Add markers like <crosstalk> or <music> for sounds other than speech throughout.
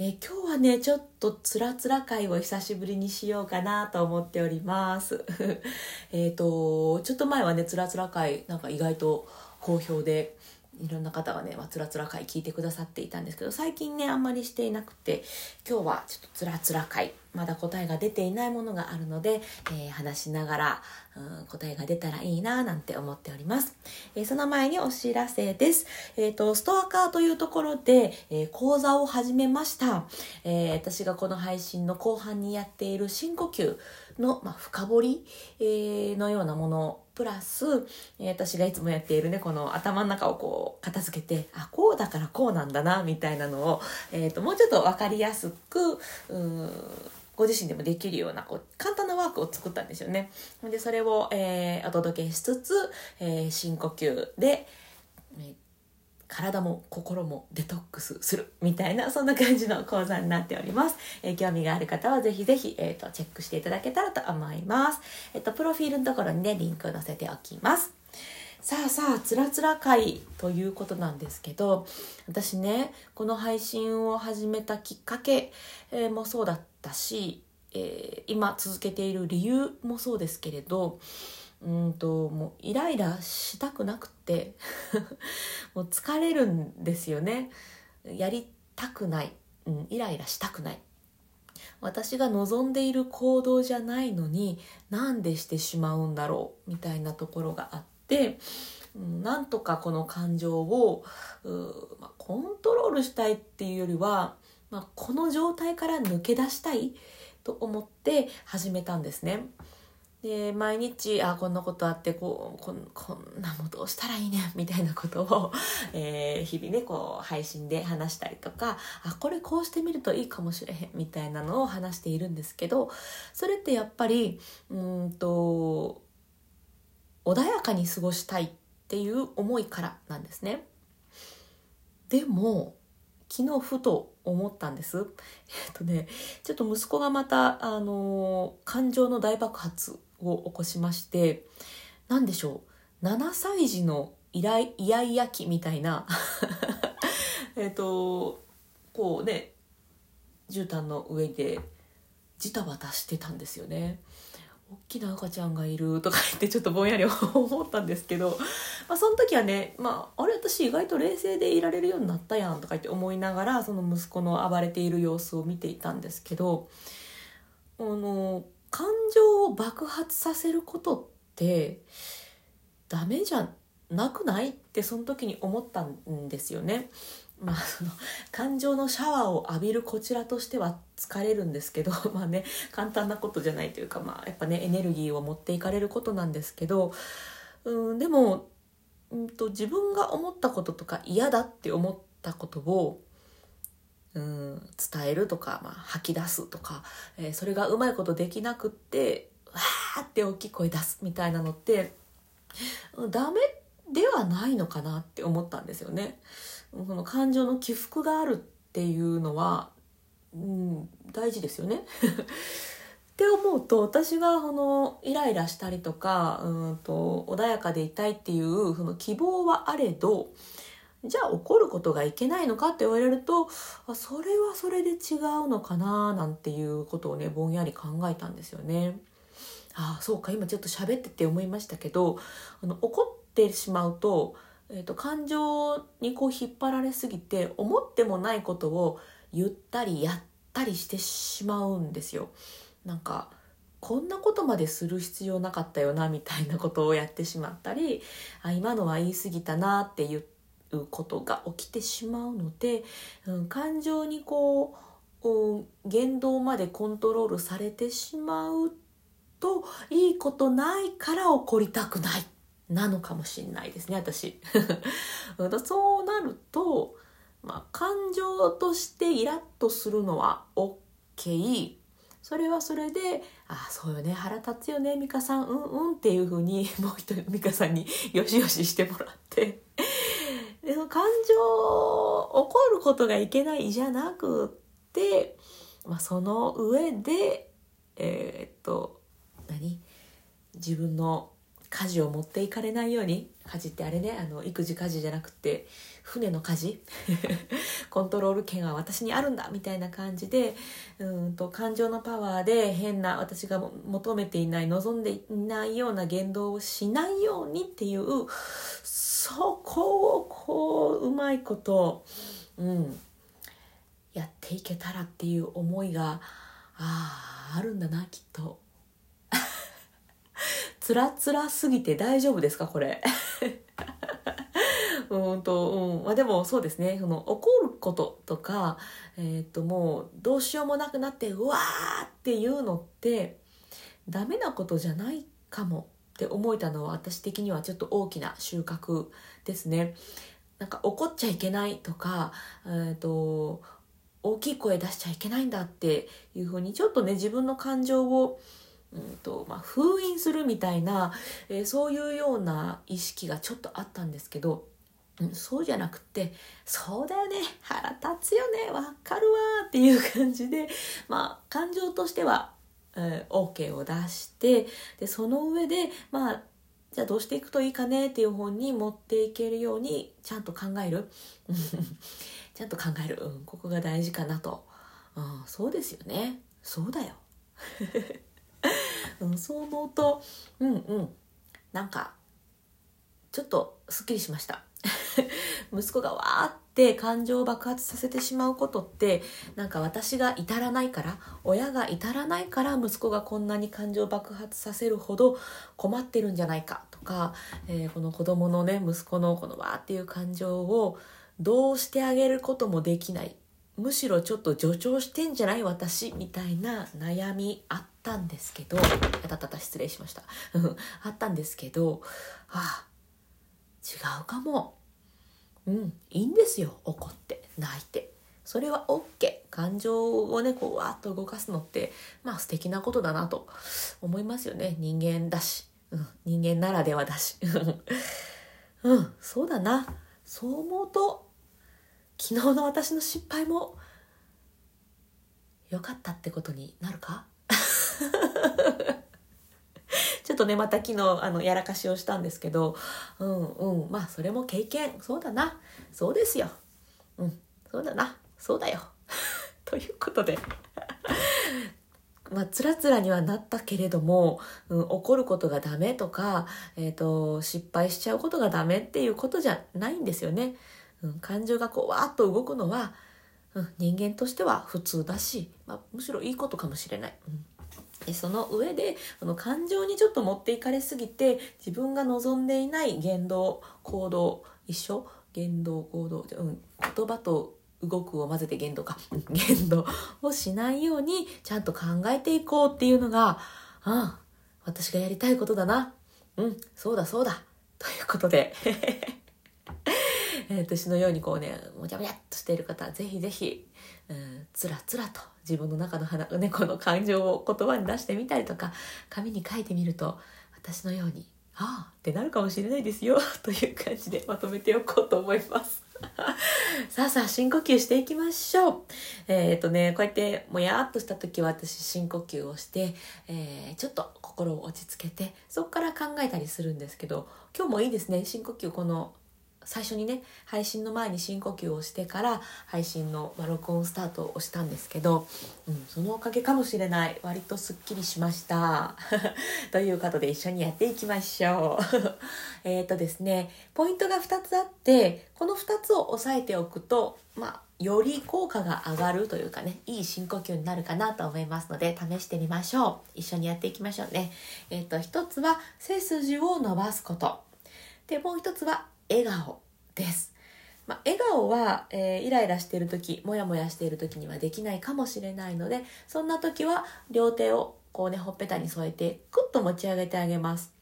えー今日はね、ちょっとつらつら会を久しぶりにしようかなと思っております。<laughs> えっと、ちょっと前はね、つらつら会、なんか意外と好評で、いろんな方がね、まあ、つらつら会聞いてくださっていたんですけど、最近ね、あんまりしていなくて、今日はちょっとつらつら会、まだ答えが出ていないものがあるので、えー話しながら、うん、答えが出たらいいななんて思っております。えーその前にお知らせです。えっ、と、ストアカーというところで、え講座を始めました。え私がこの配信の後半にやっている深呼吸の、まあ、深掘り、えのようなものプラス、え私がいつもやっているね、この頭の中をこう片付けて、あ、こうだからこうなんだな、みたいなのを、えっ、と、もうちょっとわかりやすく、うーんご自身でもできるようなこう簡単なワークを作ったんですよね。で、それを、えーお届けしつつ、えー深呼吸で、えー体も心もデトックスするみたいなそんな感じの講座になっております、えー興味がある方はぜひぜひ、えー、とチェックしていただけたらと思います。えっ、とプロフィールのところにねリンクを載せておきます。さあさあつらつら会ということなんですけど私ねこの配信を始めたきっかけ、えーもそうだったし、えー今続けている理由もそうですけれどうんともうイライラしたくなくて <laughs> もう疲れるんですよね。やりたくない、うん、イライラしたくない。私が望んでいる行動じゃないのになんでしてしまうんだろうみたいなところがあって、うん、なんとかこの感情をう、まあ、コントロールしたいっていうよりは、まあ、この状態から抜け出したいと思って始めたんですね。で毎日あこんなことあってこうこんこんなもどうしたらいいねみたいなことを、<laughs> えー日々ねこう配信で話したりとかあこれこうしてみるといいかもしれへんみたいなのを話しているんですけどそれってやっぱりうんと穏やかに過ごしたいっていう思いからなんですね。でも昨日ふと思ったんです。えっとね、ちょっと息子がまた、あのー感情の大爆発を起こしまして、なんでしょう、7歳児のイライイヤイヤ期みたいな、<laughs> えっと、こうね、絨毯の上でジタバタしてたんですよね。大きな赤ちゃんがいるとか言ってちょっとぼんやり思ったんですけど、まあ、その時はね、まあ、あれ私意外と冷静でいられるようになったやんとか言って思いながらその息子の暴れている様子を見ていたんですけどあの感情を爆発させることってダメじゃんなくない？ってその時に思ったんですよね。まあ、<laughs> その感情のシャワーを浴びるこちらとしては疲れるんですけど <laughs> まあね簡単なことじゃないというか、まあ、やっぱねエネルギーを持っていかれることなんですけどうんでも、うん、と自分が思ったこととか嫌だって思ったことをうん伝えるとか、まあ、吐き出すとか、えーそれがうまいことできなくってわーって大きい声出すみたいなのってダメではないのかなって思ったんですよね。その感情の起伏があるっていうのは、うん、大事ですよね。<laughs> って思うと私がこのイライラしたりとかうんと穏やかでいたいっていうその希望はあれどじゃあ怒ることがいけないのかって言われるとあそれはそれで違うのかななんていうことをねぼんやり考えたんですよね。ああそうか今ちょっと喋ってて思いましたけどあの怒ってしまうと,、えー、と感情にこう引っ張られすぎて思ってもないことを言ったりやったりしてしまうんですよ。なんかこんなことまでする必要なかったよなみたいなことをやってしまったりあ今のは言い過ぎたなっていうことが起きてしまうので、うん、感情にこう、うん言動までコントロールされてしまうといいことないから怒りたくないなのかもしれないですね私。<laughs> そうなるとまあ、感情としてイラッとするのは OK それはそれで「ああそうよね腹立つよね美香さん。うんうん」っていうふうに <laughs> もう一人美香さんによしよししてもらって。<laughs> でも感情怒ることがいけないじゃなくって、まあ、その上でえー、っと何？自分の家事を持っていかれないように家事ってあれねあの育児家事じゃなくて船の舵 <laughs> コントロール権は私にあるんだみたいな感じでうんと感情のパワーで変な私が求めていない望んでいないような言動をしないようにっていうそこをこううまいこと、うん、やっていけたらっていう思いがあああるんだなきっと。つらつらすぎて大丈夫ですか？これ。<laughs> うんと、うん。まあでもそうですね。その怒ることとか、えっ、ともうどうしようもなくなって、うわーっていうのって、ダメなことじゃないかもって思えたのは私的にはちょっと大きな収穫ですね。なんか怒っちゃいけないとか、えっ、と、大きい声出しちゃいけないんだっていうふうにちょっとね自分の感情をうんとまあ、封印するみたいな、えー、そういうような意識がちょっとあったんですけど、うん、そうじゃなくてそうだよね腹立つよねわかるわっていう感じで、まあ、感情としては、えー、OK を出してでその上でまあじゃあどうしていくといいかねっていう方に持っていけるようにちゃんと考える。<laughs> ちゃんと考える、うん、ここが大事かなと、うん、そうですよね。そうだよ。うん、そう思うとうんうん。なんかちょっとすっきりしました。<laughs> 息子がわーって感情を爆発させてしまうことってなんか私が至らないから親が至らないから息子がこんなに感情を爆発させるほど困ってるんじゃないかとか、えー、この子供のね息子のこのわーっていう感情をどうしてあげることもできない。むしろちょっと助長してんじゃない私みたいな悩みあったんですけどあたたた失礼しました。<laughs> あったんですけどああ違うかも。うんいいんですよ。怒って泣いて。それは OK 感情をねこうわーっと動かすのってまあ素敵なことだなと思いますよね。人間だし、うん、人間ならではだし。<laughs> うんそうだな。そう思うと昨日の私の失敗も良かったってことになるか？<laughs> ちょっとねまた昨日あのやらかしをしたんですけどうんうん。まあそれも経験。そうだな。そうですよ。うん。そうだな。そうだよ。<laughs> ということで。<laughs> まあ、つらつらにはなったけれども、うん、怒ることがダメとか、えっ、ー、と、失敗しちゃうことがダメっていうことじゃないんですよね。うん、感情がこうわーっと動くのは、うん、人間としては普通だし、まあ、むしろいいことかもしれない。うん。その上でその感情にちょっと持っていかれすぎて自分が望んでいない言動行動一緒？言動行動、うん、言葉と動くを混ぜて言動か。言動をしないようにちゃんと考えていこうっていうのがああ私がやりたいことだな。うんそうだそうだ。ということで。<laughs> え私のようにこうねもちゃもちゃっとしている方はぜひぜひ、うん、つらつらと自分の中の花、ね、の感情を言葉に出してみたりとか紙に書いてみると私のように「ああ」ってなるかもしれないですよ <laughs> という感じでまとめておこうと思います。<laughs> さあさあ深呼吸していきましょう。えっ、ー、とねこうやってもやっとした時は私深呼吸をして、えー、ちょっと心を落ち着けてそこから考えたりするんですけど今日もいいですね深呼吸この最初にね配信の前に深呼吸をしてから配信の、ま、録音スタートをしたんですけど、うん、そのおかげかもしれない。割とすっきりしました。<laughs> ということで一緒にやっていきましょう。<laughs> えっとですねポイントが2つあってこの2つを押さえておくとまあより効果が上がるというかねいい深呼吸になるかなと思いますので試してみましょう。一緒にやっていきましょうね。えっ、と一つは背筋を伸ばすこと。でもう一つは笑顔です。まあ、笑顔は、えー、イライラしている時モヤモヤしている時にはできないかもしれないのでそんな時は両手をこうねほっぺたに添えてクッと持ち上げてあげます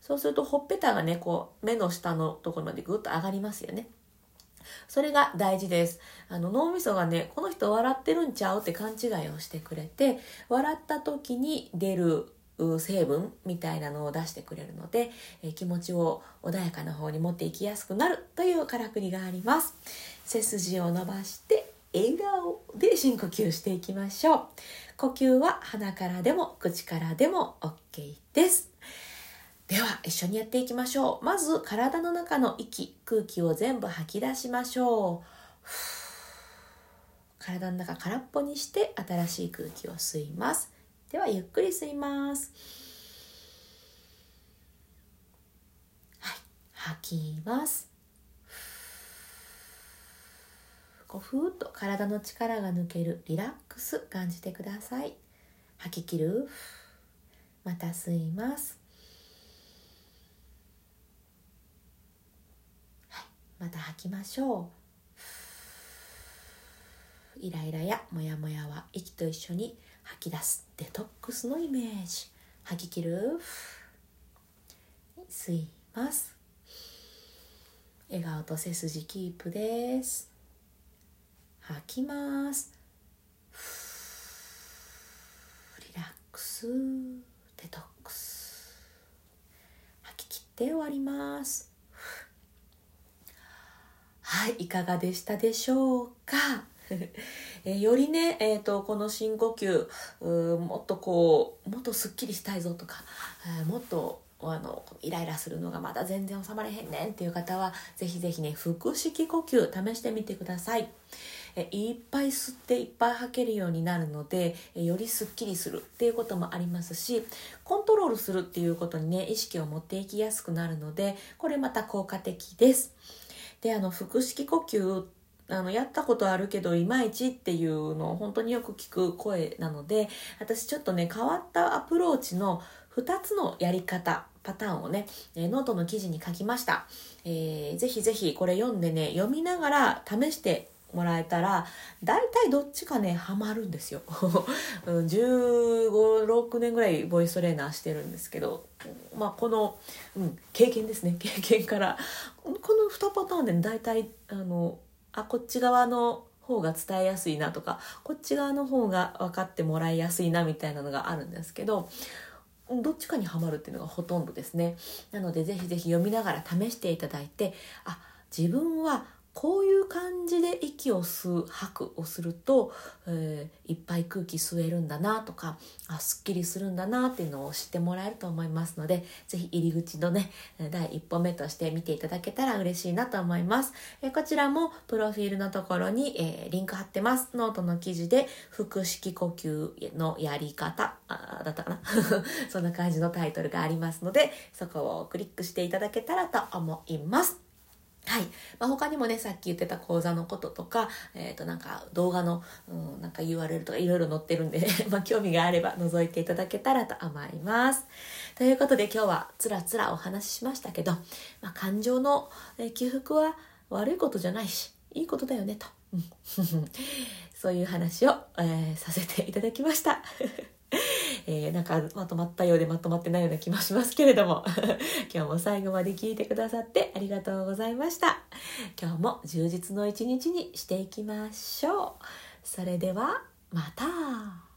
そうするとほっぺたがねこう目の下のところまでぐっと上がりますよねそれが大事です。あの脳みそがね、この人笑ってるんちゃうって勘違いをしてくれて、笑った時に出る成分みたいなのを出してくれるので、え気持ちを穏やかな方に持っていきやすくなるというからくりがあります。背筋を伸ばして笑顔で深呼吸していきましょう。呼吸は鼻からでも口からでも OK です。では一緒にやっていきましょう。まず体の中の息空気を全部吐き出しましょう。<sighs> 体の中空っぽにして新しい空気を吸います。ではゆっくり吸います。はい吐きます。こうふーっと体の力が抜けるリラックス感じてください。吐き切る。また吸います。はいまた吐きましょう。イライラやモヤモヤは息と一緒に吐き出すデトックスのイメージ。吐き切る？吸います。笑顔と背筋キープです。吐きます。リラックスデトックス。吐き切って終わります。はいいかがでしたでしょうか？<laughs> え、よりね、えーと、この深呼吸もっとこうもっとすっきりしたいぞとか、え、もっとあのイライラするのがまだ全然収まれへんねんっていう方はぜひぜひね腹式呼吸試してみてください。えいっぱい吸っていっぱい吐けるようになるのでえよりすっきりするっていうこともありますしコントロールするっていうことにね意識を持っていきやすくなるのでこれまた効果的です。であの腹式呼吸あのやったことあるけどいまいちっていうのを本当によく聞く声なので私ちょっとね変わったアプローチの2つのやり方パターンをね、えノートの記事に書きました、えー、ぜひぜひこれ読んでね読みながら試してもらえたら大体どっちかねハマるんですよ。<laughs> 1516年ぐらいボイストレーナーしてるんですけど、まあ、この、うん、経験ですね。経験から。この2パターンで、ね、大体あのあこっち側の方が伝えやすいなとかこっち側の方が分かってもらいやすいなみたいなのがあるんですけどどっちかにはまるっていうのがほとんどですね。なのでぜひぜひ読みながら試していただいてあ自分はこういう感じで息を吸う吐くをすると、えー、いっぱい空気吸えるんだなとかあすっきりするんだなっていうのを知ってもらえると思いますので是非入り口のね第一歩目として見ていただけたら嬉しいなと思います、えー、こちらもプロフィールのところに、えー、リンク貼ってます。ノートの記事で腹式呼吸のやり方あだったかな？<laughs> そんな感じのタイトルがありますのでそこをクリックしていただけたらと思います。はい。まあ、他にもね、さっき言ってた講座のこととか、えっ、ー、と、なんか動画の、うん、なんか URL とかいろいろ載ってるんで、<laughs> まあ、興味があれば覗いていただけたらと思います。ということで今日はつらつらお話ししましたけど、まあ、感情の、起伏は悪いことじゃないし、いいことだよねと。<laughs> そういう話を、えー、させていただきました。<laughs> えー、なんかまとまったようでまとまってないような気もしますけれども。<laughs> 今日も最後まで聞いてくださってありがとうございました。今日も充実の一日にしていきましょう。それではまた。